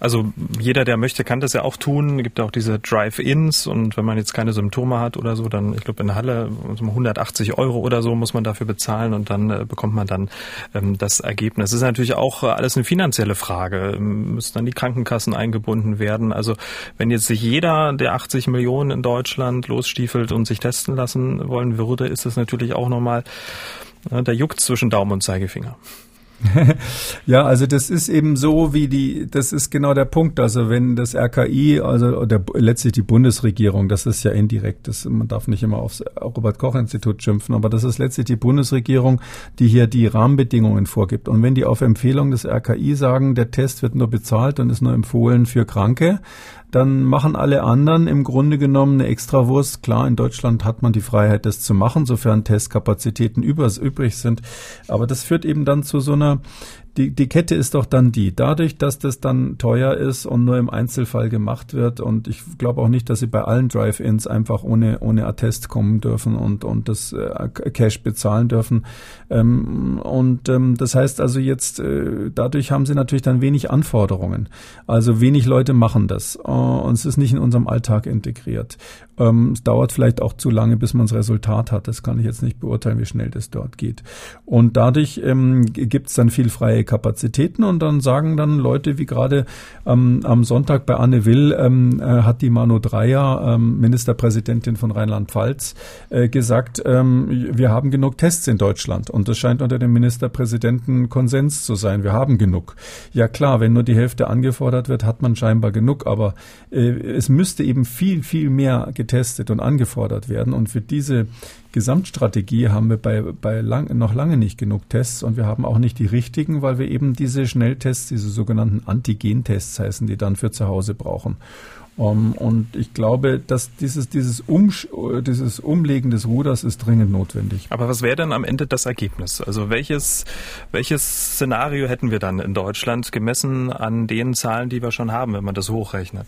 Also jeder, der möchte, kann das ja auch tun. Es gibt auch diese Drive-Ins und wenn man jetzt keine Symptome hat oder so, dann, ich glaube, in der Halle 180 Euro oder so muss man dafür bezahlen und dann äh, bekommt man dann ähm, das Ergebnis. Es ist natürlich auch alles eine finanzielle Frage. Müssen dann die Krankenkassen eingebunden werden? Also wenn jetzt sich jeder der 80 Millionen in Deutschland losstiefelt und sich testen lassen wollen würde, ist das natürlich auch nochmal, der juckt zwischen Daumen und Zeigefinger. ja, also das ist eben so, wie die, das ist genau der Punkt. Also wenn das RKI, also der, letztlich die Bundesregierung, das ist ja indirekt, das, man darf nicht immer aufs Robert-Koch-Institut schimpfen, aber das ist letztlich die Bundesregierung, die hier die Rahmenbedingungen vorgibt. Und wenn die auf Empfehlung des RKI sagen, der Test wird nur bezahlt und ist nur empfohlen für Kranke, dann machen alle anderen im Grunde genommen eine Extrawurst. Klar, in Deutschland hat man die Freiheit, das zu machen, sofern Testkapazitäten übrig sind. Aber das führt eben dann zu so einer die, die Kette ist doch dann die. Dadurch, dass das dann teuer ist und nur im Einzelfall gemacht wird und ich glaube auch nicht, dass sie bei allen Drive-Ins einfach ohne, ohne Attest kommen dürfen und, und das äh, Cash bezahlen dürfen. Ähm, und ähm, das heißt also jetzt, äh, dadurch haben sie natürlich dann wenig Anforderungen. Also wenig Leute machen das äh, und es ist nicht in unserem Alltag integriert. Ähm, es dauert vielleicht auch zu lange, bis man das Resultat hat. Das kann ich jetzt nicht beurteilen, wie schnell das dort geht. Und dadurch ähm, gibt es dann viel freie Kapazitäten und dann sagen dann Leute wie gerade ähm, am Sonntag bei Anne Will ähm, äh, hat die Manu Dreyer, ähm, Ministerpräsidentin von Rheinland-Pfalz, äh, gesagt, ähm, wir haben genug Tests in Deutschland und das scheint unter dem Ministerpräsidenten Konsens zu sein. Wir haben genug. Ja klar, wenn nur die Hälfte angefordert wird, hat man scheinbar genug, aber äh, es müsste eben viel, viel mehr getestet und angefordert werden und für diese Gesamtstrategie haben wir bei, bei lang, noch lange nicht genug Tests und wir haben auch nicht die richtigen, weil wir eben diese Schnelltests, diese sogenannten Antigen-Tests heißen, die dann für zu Hause brauchen. Um, und ich glaube, dass dieses, dieses, Umsch dieses Umlegen des Ruders ist dringend notwendig. Aber was wäre denn am Ende das Ergebnis? Also welches, welches Szenario hätten wir dann in Deutschland gemessen an den Zahlen, die wir schon haben, wenn man das hochrechnet?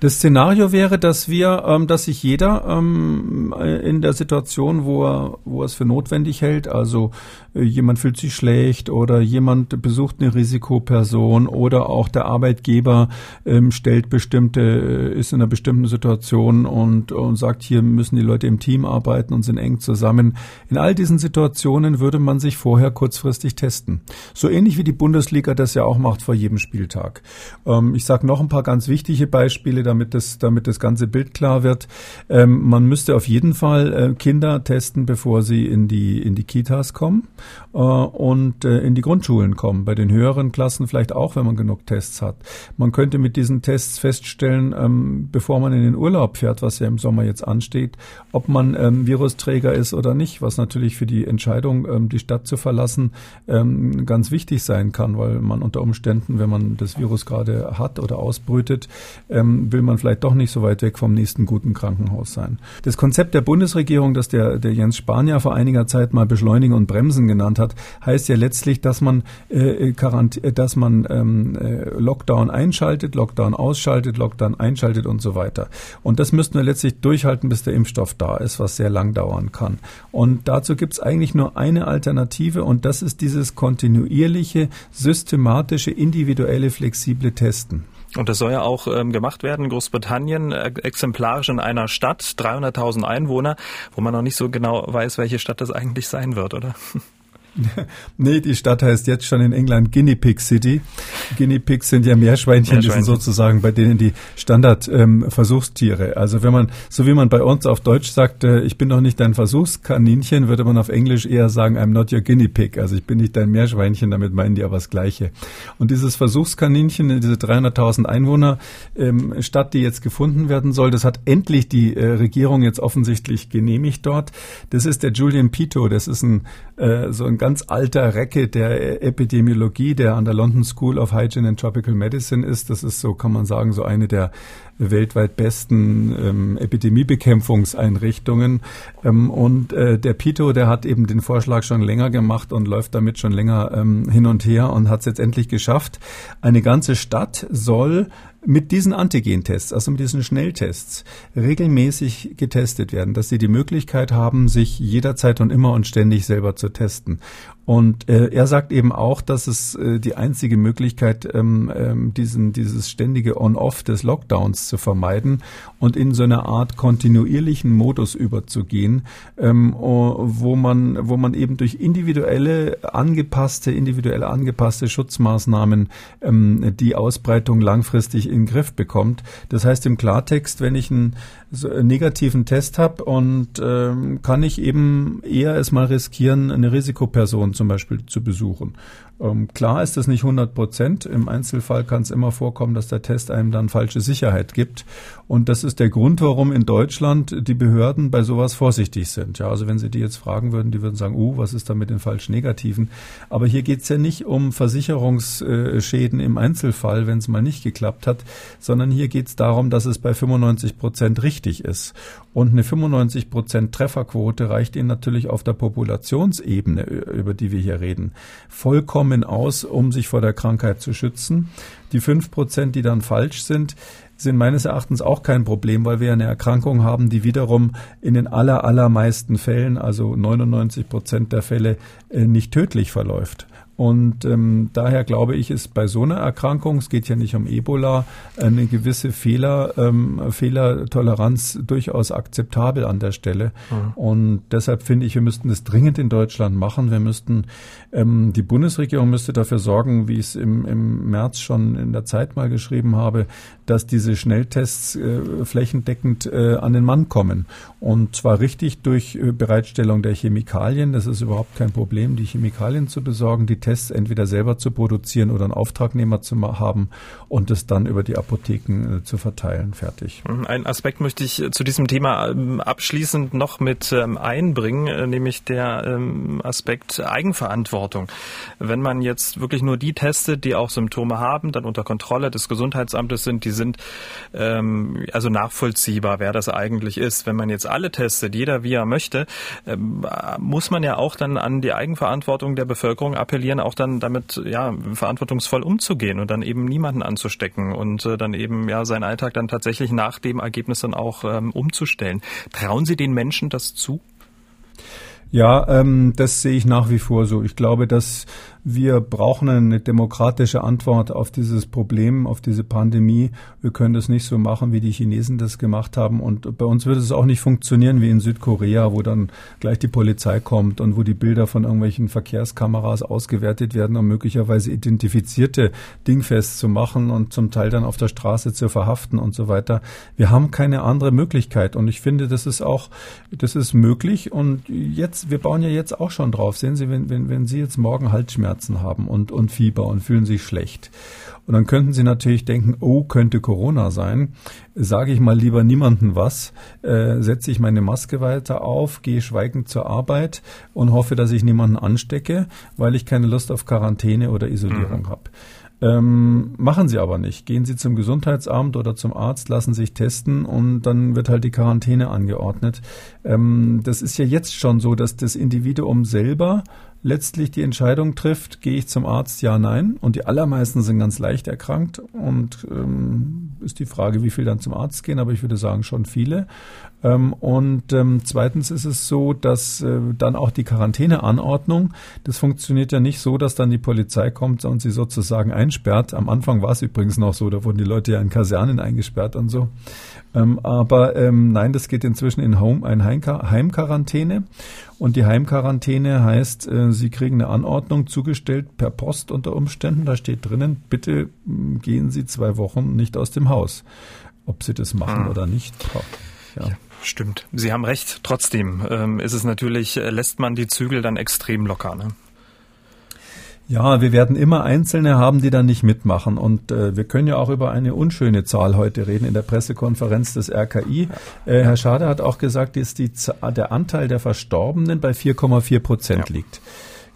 Das Szenario wäre, dass wir, ähm, dass sich jeder ähm, in der Situation, wo er, wo er es für notwendig hält, also äh, jemand fühlt sich schlecht oder jemand besucht eine Risikoperson oder auch der Arbeitgeber ähm, stellt bestimmte, äh, ist in einer bestimmten Situation und, und sagt, hier müssen die Leute im Team arbeiten und sind eng zusammen. In all diesen Situationen würde man sich vorher kurzfristig testen. So ähnlich wie die Bundesliga das ja auch macht vor jedem Spieltag. Ähm, ich sage noch ein paar ganz wichtige Beispiele damit das, damit das ganze Bild klar wird. Ähm, man müsste auf jeden Fall äh, Kinder testen, bevor sie in die, in die Kitas kommen äh, und äh, in die Grundschulen kommen. Bei den höheren Klassen vielleicht auch, wenn man genug Tests hat. Man könnte mit diesen Tests feststellen, ähm, bevor man in den Urlaub fährt, was ja im Sommer jetzt ansteht, ob man ähm, Virusträger ist oder nicht, was natürlich für die Entscheidung, ähm, die Stadt zu verlassen, ähm, ganz wichtig sein kann, weil man unter Umständen, wenn man das Virus gerade hat oder ausbrütet, ähm, will man vielleicht doch nicht so weit weg vom nächsten guten Krankenhaus sein. Das Konzept der Bundesregierung, das der, der Jens Spanier vor einiger Zeit mal beschleunigen und bremsen genannt hat, heißt ja letztlich, dass man, äh, Quarant äh, dass man ähm, äh, Lockdown einschaltet, Lockdown ausschaltet, Lockdown einschaltet und so weiter. Und das müssten wir letztlich durchhalten, bis der Impfstoff da ist, was sehr lang dauern kann. Und dazu gibt es eigentlich nur eine Alternative und das ist dieses kontinuierliche, systematische, individuelle, flexible Testen. Und das soll ja auch ähm, gemacht werden. Großbritannien, äh, exemplarisch in einer Stadt, 300.000 Einwohner, wo man noch nicht so genau weiß, welche Stadt das eigentlich sein wird, oder? nee, die Stadt heißt jetzt schon in England Guinea Pig City. Guinea Pigs sind ja Meerschweinchen, Meerschweinchen. die sind sozusagen bei denen die Standard-Versuchstiere. Ähm, also wenn man, so wie man bei uns auf Deutsch sagt, äh, ich bin doch nicht dein Versuchskaninchen, würde man auf Englisch eher sagen, I'm not your Guinea Pig. Also ich bin nicht dein Meerschweinchen, damit meinen die aber das Gleiche. Und dieses Versuchskaninchen, diese 300.000 Einwohner ähm, Stadt, die jetzt gefunden werden soll, das hat endlich die äh, Regierung jetzt offensichtlich genehmigt dort. Das ist der Julian Pito, das ist ein äh, so ein ganz alter Recke der Epidemiologie, der an der London School of Hygiene and Tropical Medicine ist. Das ist so, kann man sagen, so eine der weltweit besten ähm, Epidemiebekämpfungseinrichtungen. Ähm, und äh, der Pito, der hat eben den Vorschlag schon länger gemacht und läuft damit schon länger ähm, hin und her und hat es jetzt endlich geschafft. Eine ganze Stadt soll mit diesen Antigentests, also mit diesen Schnelltests, regelmäßig getestet werden, dass sie die Möglichkeit haben, sich jederzeit und immer und ständig selber zu testen. Und äh, er sagt eben auch, dass es äh, die einzige Möglichkeit, ähm, ähm, diesen, dieses ständige On-Off des Lockdowns zu vermeiden und in so eine Art kontinuierlichen Modus überzugehen, ähm, wo man, wo man eben durch individuelle angepasste, individuell angepasste Schutzmaßnahmen ähm, die Ausbreitung langfristig in den Griff bekommt. Das heißt im Klartext, wenn ich einen, so einen negativen Test habe und ähm, kann ich eben eher es mal riskieren, eine Risikoperson zum Beispiel zu besuchen. Ähm, klar ist das nicht 100 Prozent. Im Einzelfall kann es immer vorkommen, dass der Test einem dann falsche Sicherheit gibt. Und das ist der Grund, warum in Deutschland die Behörden bei sowas vorsichtig sind. Ja, also wenn Sie die jetzt fragen würden, die würden sagen, uh, was ist da mit den falsch Negativen? Aber hier geht es ja nicht um Versicherungsschäden im Einzelfall, wenn es mal nicht geklappt hat, sondern hier geht es darum, dass es bei 95 Prozent richtig ist. Und eine 95 Prozent Trefferquote reicht Ihnen natürlich auf der Populationsebene, über die wir hier reden, vollkommen aus, um sich vor der Krankheit zu schützen. Die fünf Prozent, die dann falsch sind, sind meines Erachtens auch kein Problem, weil wir eine Erkrankung haben, die wiederum in den aller, allermeisten Fällen, also 99 Prozent der Fälle, äh, nicht tödlich verläuft. Und ähm, daher glaube ich, ist bei so einer Erkrankung, es geht ja nicht um Ebola, eine gewisse Fehler, ähm, Fehlertoleranz durchaus akzeptabel an der Stelle. Mhm. Und deshalb finde ich, wir müssten das dringend in Deutschland machen. Wir müssten, ähm, die Bundesregierung müsste dafür sorgen, wie ich es im, im März schon in der Zeit mal geschrieben habe, dass diese Schnelltests äh, flächendeckend äh, an den Mann kommen. Und zwar richtig durch äh, Bereitstellung der Chemikalien. Das ist überhaupt kein Problem, die Chemikalien zu besorgen, die Tests entweder selber zu produzieren oder einen Auftragnehmer zu haben und es dann über die Apotheken äh, zu verteilen. Fertig. Mhm, ein Aspekt möchte ich äh, zu diesem Thema ähm, abschließend noch mit ähm, einbringen, äh, nämlich der ähm, Aspekt Eigenverantwortung. Wenn man jetzt wirklich nur die testet, die auch Symptome haben, dann unter Kontrolle des Gesundheitsamtes sind, die sind also nachvollziehbar, wer das eigentlich ist. Wenn man jetzt alle testet, jeder wie er möchte, muss man ja auch dann an die Eigenverantwortung der Bevölkerung appellieren, lernen auch dann damit ja verantwortungsvoll umzugehen und dann eben niemanden anzustecken und äh, dann eben ja seinen Alltag dann tatsächlich nach dem Ergebnis dann auch ähm, umzustellen. Trauen Sie den Menschen das zu? Ja, ähm, das sehe ich nach wie vor so. Ich glaube, dass wir brauchen eine demokratische Antwort auf dieses Problem, auf diese Pandemie. Wir können das nicht so machen, wie die Chinesen das gemacht haben. Und bei uns würde es auch nicht funktionieren wie in Südkorea, wo dann gleich die Polizei kommt und wo die Bilder von irgendwelchen Verkehrskameras ausgewertet werden, um möglicherweise identifizierte dingfest zu machen und zum Teil dann auf der Straße zu verhaften und so weiter. Wir haben keine andere Möglichkeit. Und ich finde, das ist auch, das ist möglich. Und jetzt, wir bauen ja jetzt auch schon drauf. Sehen Sie, wenn, wenn, wenn Sie jetzt morgen Halsschmerzen Kopfschmerzen haben und, und Fieber und fühlen sich schlecht. Und dann könnten Sie natürlich denken, oh, könnte Corona sein. Sage ich mal lieber niemanden was, äh, setze ich meine Maske weiter auf, gehe schweigend zur Arbeit und hoffe, dass ich niemanden anstecke, weil ich keine Lust auf Quarantäne oder Isolierung mhm. habe. Ähm, machen Sie aber nicht. Gehen Sie zum Gesundheitsamt oder zum Arzt, lassen sich testen und dann wird halt die Quarantäne angeordnet. Ähm, das ist ja jetzt schon so, dass das Individuum selber letztlich die Entscheidung trifft, gehe ich zum Arzt, ja, nein. Und die allermeisten sind ganz leicht erkrankt. Und ähm, ist die Frage, wie viel dann zum Arzt gehen, aber ich würde sagen schon viele. Ähm, und ähm, zweitens ist es so, dass äh, dann auch die Quarantäneanordnung, das funktioniert ja nicht so, dass dann die Polizei kommt und sie sozusagen einsperrt. Am Anfang war es übrigens noch so, da wurden die Leute ja in Kasernen eingesperrt und so. Ähm, aber ähm, nein, das geht inzwischen in Home, ein Heimquarantäne. Und die Heimquarantäne heißt, äh, Sie kriegen eine Anordnung zugestellt per Post unter Umständen. Da steht drinnen, bitte gehen Sie zwei Wochen nicht aus dem Haus. Ob Sie das machen hm. oder nicht. Ja. ja. Stimmt. Sie haben recht. Trotzdem ähm, ist es natürlich, äh, lässt man die Zügel dann extrem locker. Ne? Ja, wir werden immer Einzelne haben, die da nicht mitmachen. Und äh, wir können ja auch über eine unschöne Zahl heute reden in der Pressekonferenz des RKI. Äh, Herr Schade hat auch gesagt, dass die, der Anteil der Verstorbenen bei 4,4 Prozent ja. liegt.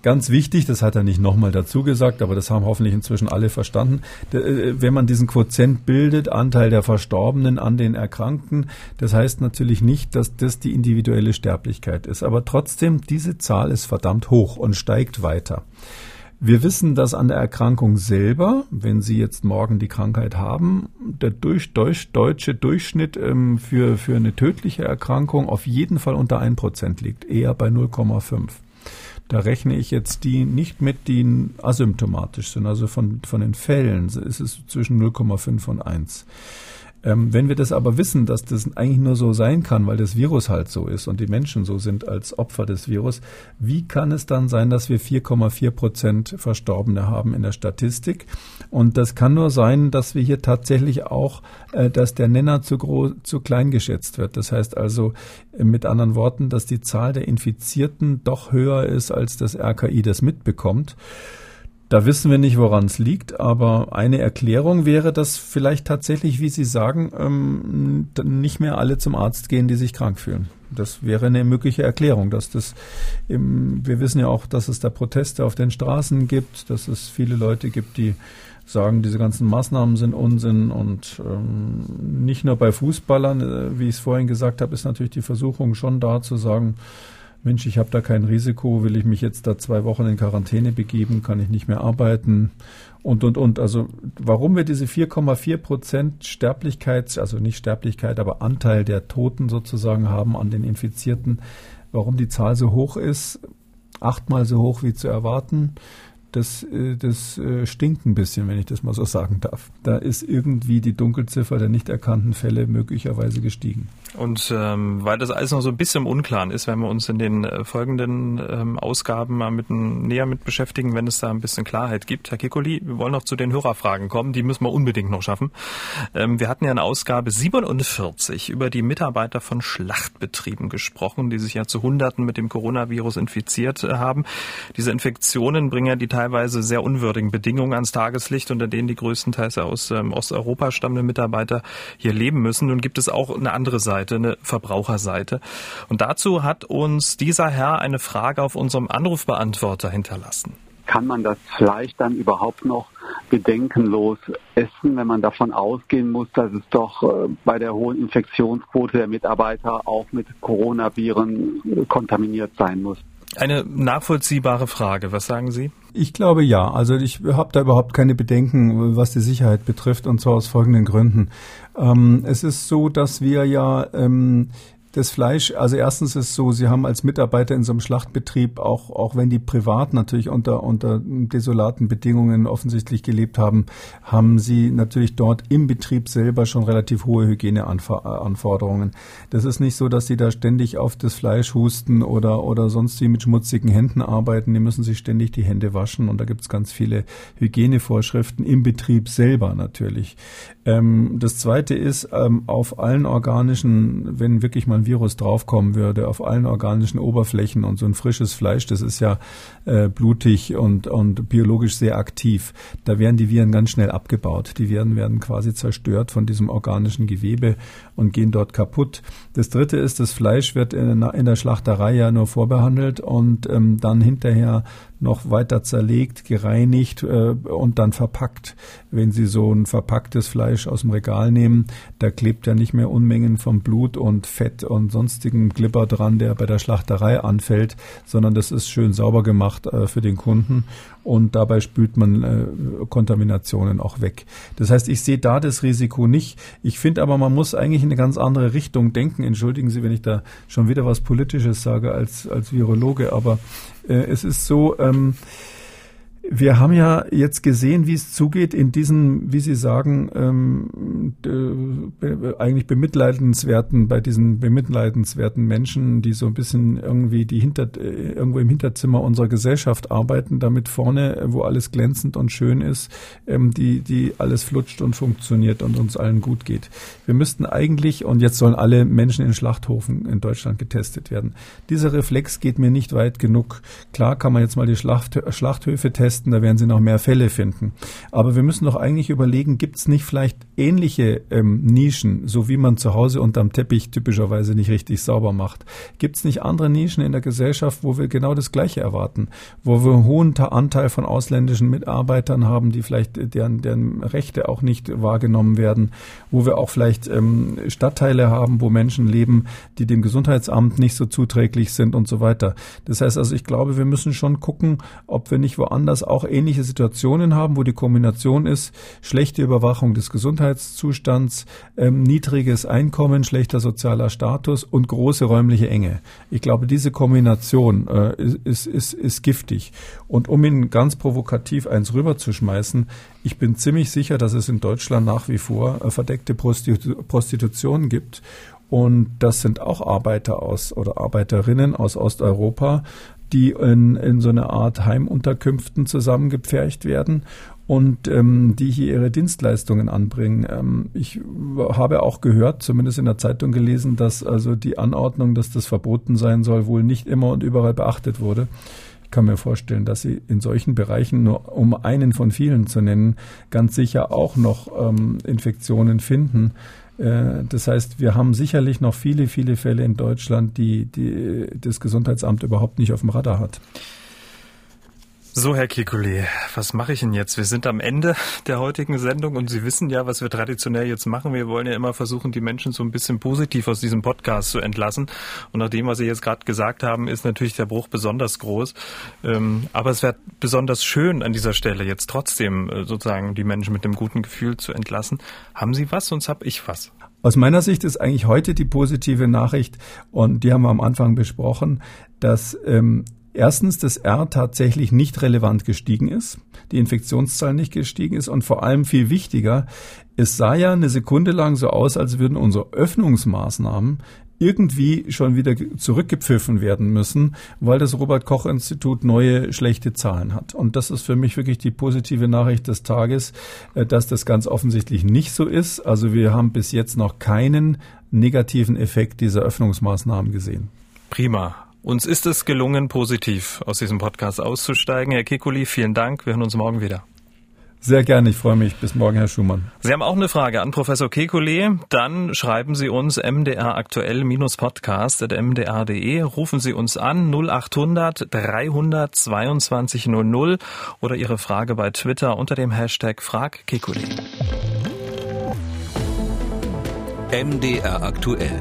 Ganz wichtig, das hat er nicht nochmal dazu gesagt, aber das haben hoffentlich inzwischen alle verstanden. Äh, wenn man diesen Quotient bildet, Anteil der Verstorbenen an den Erkrankten, das heißt natürlich nicht, dass das die individuelle Sterblichkeit ist. Aber trotzdem, diese Zahl ist verdammt hoch und steigt weiter. Wir wissen, dass an der Erkrankung selber, wenn Sie jetzt morgen die Krankheit haben, der durch, durch, deutsche Durchschnitt ähm, für, für eine tödliche Erkrankung auf jeden Fall unter 1% liegt, eher bei 0,5. Da rechne ich jetzt die nicht mit, die asymptomatisch sind. Also von, von den Fällen ist es zwischen 0,5 und 1. Ähm, wenn wir das aber wissen, dass das eigentlich nur so sein kann, weil das Virus halt so ist und die Menschen so sind als Opfer des Virus, wie kann es dann sein, dass wir 4,4 Prozent Verstorbene haben in der Statistik? Und das kann nur sein, dass wir hier tatsächlich auch, äh, dass der Nenner zu, groß, zu klein geschätzt wird. Das heißt also äh, mit anderen Worten, dass die Zahl der Infizierten doch höher ist, als das RKI das mitbekommt. Da wissen wir nicht, woran es liegt, aber eine Erklärung wäre, dass vielleicht tatsächlich, wie Sie sagen, ähm, nicht mehr alle zum Arzt gehen, die sich krank fühlen. Das wäre eine mögliche Erklärung, dass das im, wir wissen ja auch, dass es da Proteste auf den Straßen gibt, dass es viele Leute gibt, die sagen, diese ganzen Maßnahmen sind Unsinn und ähm, nicht nur bei Fußballern, äh, wie ich es vorhin gesagt habe, ist natürlich die Versuchung schon da zu sagen, Mensch, ich habe da kein Risiko, will ich mich jetzt da zwei Wochen in Quarantäne begeben, kann ich nicht mehr arbeiten und, und, und. Also warum wir diese 4,4 Prozent Sterblichkeit, also nicht Sterblichkeit, aber Anteil der Toten sozusagen haben an den Infizierten, warum die Zahl so hoch ist, achtmal so hoch wie zu erwarten, das, äh, das äh, stinkt ein bisschen, wenn ich das mal so sagen darf. Da ist irgendwie die Dunkelziffer der nicht erkannten Fälle möglicherweise gestiegen. Und ähm, weil das alles noch so ein bisschen im Unklaren ist, werden wir uns in den äh, folgenden ähm, Ausgaben mal mit, näher mit beschäftigen, wenn es da ein bisschen Klarheit gibt. Herr Kikoli, wir wollen noch zu den Hörerfragen kommen, die müssen wir unbedingt noch schaffen. Ähm, wir hatten ja in Ausgabe 47 über die Mitarbeiter von Schlachtbetrieben gesprochen, die sich ja zu Hunderten mit dem Coronavirus infiziert äh, haben. Diese Infektionen bringen ja die teilweise sehr unwürdigen Bedingungen ans Tageslicht, unter denen die größtenteils aus ähm, Osteuropa stammende Mitarbeiter hier leben müssen. Nun gibt es auch eine andere Seite Seite, eine Verbraucherseite. Und dazu hat uns dieser Herr eine Frage auf unserem Anrufbeantworter hinterlassen. Kann man das Fleisch dann überhaupt noch bedenkenlos essen, wenn man davon ausgehen muss, dass es doch äh, bei der hohen Infektionsquote der Mitarbeiter auch mit Coronaviren äh, kontaminiert sein muss? Eine nachvollziehbare Frage. Was sagen Sie? Ich glaube ja. Also ich habe da überhaupt keine Bedenken, was die Sicherheit betrifft, und zwar aus folgenden Gründen. Ähm, es ist so, dass wir ja ähm, das Fleisch, also erstens ist so, Sie haben als Mitarbeiter in so einem Schlachtbetrieb, auch, auch wenn die privat natürlich unter, unter desolaten Bedingungen offensichtlich gelebt haben, haben Sie natürlich dort im Betrieb selber schon relativ hohe Hygieneanforderungen. Das ist nicht so, dass Sie da ständig auf das Fleisch husten oder, oder sonst wie mit schmutzigen Händen arbeiten. Die müssen sich ständig die Hände waschen und da gibt es ganz viele Hygienevorschriften im Betrieb selber natürlich. Ähm, das zweite ist, ähm, auf allen organischen, wenn wirklich mal ein Virus draufkommen würde, auf allen organischen Oberflächen und so ein frisches Fleisch, das ist ja äh, blutig und, und biologisch sehr aktiv. Da werden die Viren ganz schnell abgebaut. Die Viren werden quasi zerstört von diesem organischen Gewebe und gehen dort kaputt. Das dritte ist, das Fleisch wird in, in der Schlachterei ja nur vorbehandelt und ähm, dann hinterher noch weiter zerlegt, gereinigt äh, und dann verpackt. Wenn Sie so ein verpacktes Fleisch aus dem Regal nehmen, da klebt ja nicht mehr Unmengen von Blut und Fett und sonstigen Glibber dran, der bei der Schlachterei anfällt, sondern das ist schön sauber gemacht äh, für den Kunden und dabei spült man äh, Kontaminationen auch weg. Das heißt, ich sehe da das Risiko nicht. Ich finde aber, man muss eigentlich in eine ganz andere Richtung denken. Entschuldigen Sie, wenn ich da schon wieder was Politisches sage als, als Virologe, aber äh, es ist so, ähm, wir haben ja jetzt gesehen, wie es zugeht in diesen, wie Sie sagen, ähm, äh, eigentlich bemitleidenswerten, bei diesen bemitleidenswerten Menschen, die so ein bisschen irgendwie die hinter, äh, irgendwo im Hinterzimmer unserer Gesellschaft arbeiten, damit vorne, wo alles glänzend und schön ist, ähm, die, die alles flutscht und funktioniert und uns allen gut geht. Wir müssten eigentlich, und jetzt sollen alle Menschen in Schlachthofen in Deutschland getestet werden. Dieser Reflex geht mir nicht weit genug. Klar kann man jetzt mal die Schlacht, Schlachthöfe testen, testen, da werden Sie noch mehr Fälle finden. Aber wir müssen doch eigentlich überlegen, gibt es nicht vielleicht ähnliche ähm, Nischen, so wie man zu Hause unterm Teppich typischerweise nicht richtig sauber macht? Gibt es nicht andere Nischen in der Gesellschaft, wo wir genau das Gleiche erwarten? Wo wir einen hohen Anteil von ausländischen Mitarbeitern haben, die vielleicht deren, deren Rechte auch nicht wahrgenommen werden? Wo wir auch vielleicht ähm, Stadtteile haben, wo Menschen leben, die dem Gesundheitsamt nicht so zuträglich sind und so weiter. Das heißt also, ich glaube, wir müssen schon gucken, ob wir nicht woanders auch ähnliche Situationen haben, wo die Kombination ist, schlechte Überwachung des Gesundheitszustands, ähm, niedriges Einkommen, schlechter sozialer Status und große räumliche Enge. Ich glaube, diese Kombination äh, ist, ist, ist giftig. Und um Ihnen ganz provokativ eins rüberzuschmeißen, ich bin ziemlich sicher, dass es in Deutschland nach wie vor äh, verdeckte Prostitu Prostitution gibt. Und das sind auch Arbeiter aus oder Arbeiterinnen aus Osteuropa, die in, in so eine Art Heimunterkünften zusammengepfercht werden und ähm, die hier ihre Dienstleistungen anbringen. Ähm, ich habe auch gehört, zumindest in der Zeitung gelesen, dass also die Anordnung, dass das verboten sein soll, wohl nicht immer und überall beachtet wurde. Ich kann mir vorstellen, dass sie in solchen Bereichen, nur um einen von vielen zu nennen, ganz sicher auch noch ähm, Infektionen finden. Äh, das heißt, wir haben sicherlich noch viele, viele Fälle in Deutschland, die, die das Gesundheitsamt überhaupt nicht auf dem Radar hat. So, Herr Kikuli, was mache ich denn jetzt? Wir sind am Ende der heutigen Sendung und Sie wissen ja, was wir traditionell jetzt machen. Wir wollen ja immer versuchen, die Menschen so ein bisschen positiv aus diesem Podcast zu entlassen. Und nach dem, was Sie jetzt gerade gesagt haben, ist natürlich der Bruch besonders groß. Ähm, aber es wäre besonders schön an dieser Stelle jetzt trotzdem äh, sozusagen die Menschen mit einem guten Gefühl zu entlassen. Haben Sie was, sonst habe ich was. Aus meiner Sicht ist eigentlich heute die positive Nachricht, und die haben wir am Anfang besprochen, dass ähm, erstens das R tatsächlich nicht relevant gestiegen ist, die Infektionszahl nicht gestiegen ist und vor allem viel wichtiger, es sah ja eine Sekunde lang so aus, als würden unsere Öffnungsmaßnahmen irgendwie schon wieder zurückgepfiffen werden müssen, weil das Robert Koch Institut neue schlechte Zahlen hat. Und das ist für mich wirklich die positive Nachricht des Tages, äh, dass das ganz offensichtlich nicht so ist. Also wir haben bis jetzt noch keinen negativen Effekt dieser Öffnungsmaßnahmen gesehen. Prima. Uns ist es gelungen, positiv aus diesem Podcast auszusteigen. Herr Kikuli, vielen Dank. Wir hören uns morgen wieder. Sehr gerne, ich freue mich. Bis morgen, Herr Schumann. Sie haben auch eine Frage an Professor Kekulé. Dann schreiben Sie uns mdr aktuell-podcast.mdr.de. Rufen Sie uns an 0800 322 00 oder Ihre Frage bei Twitter unter dem Hashtag Frag Kekulé. MDR aktuell.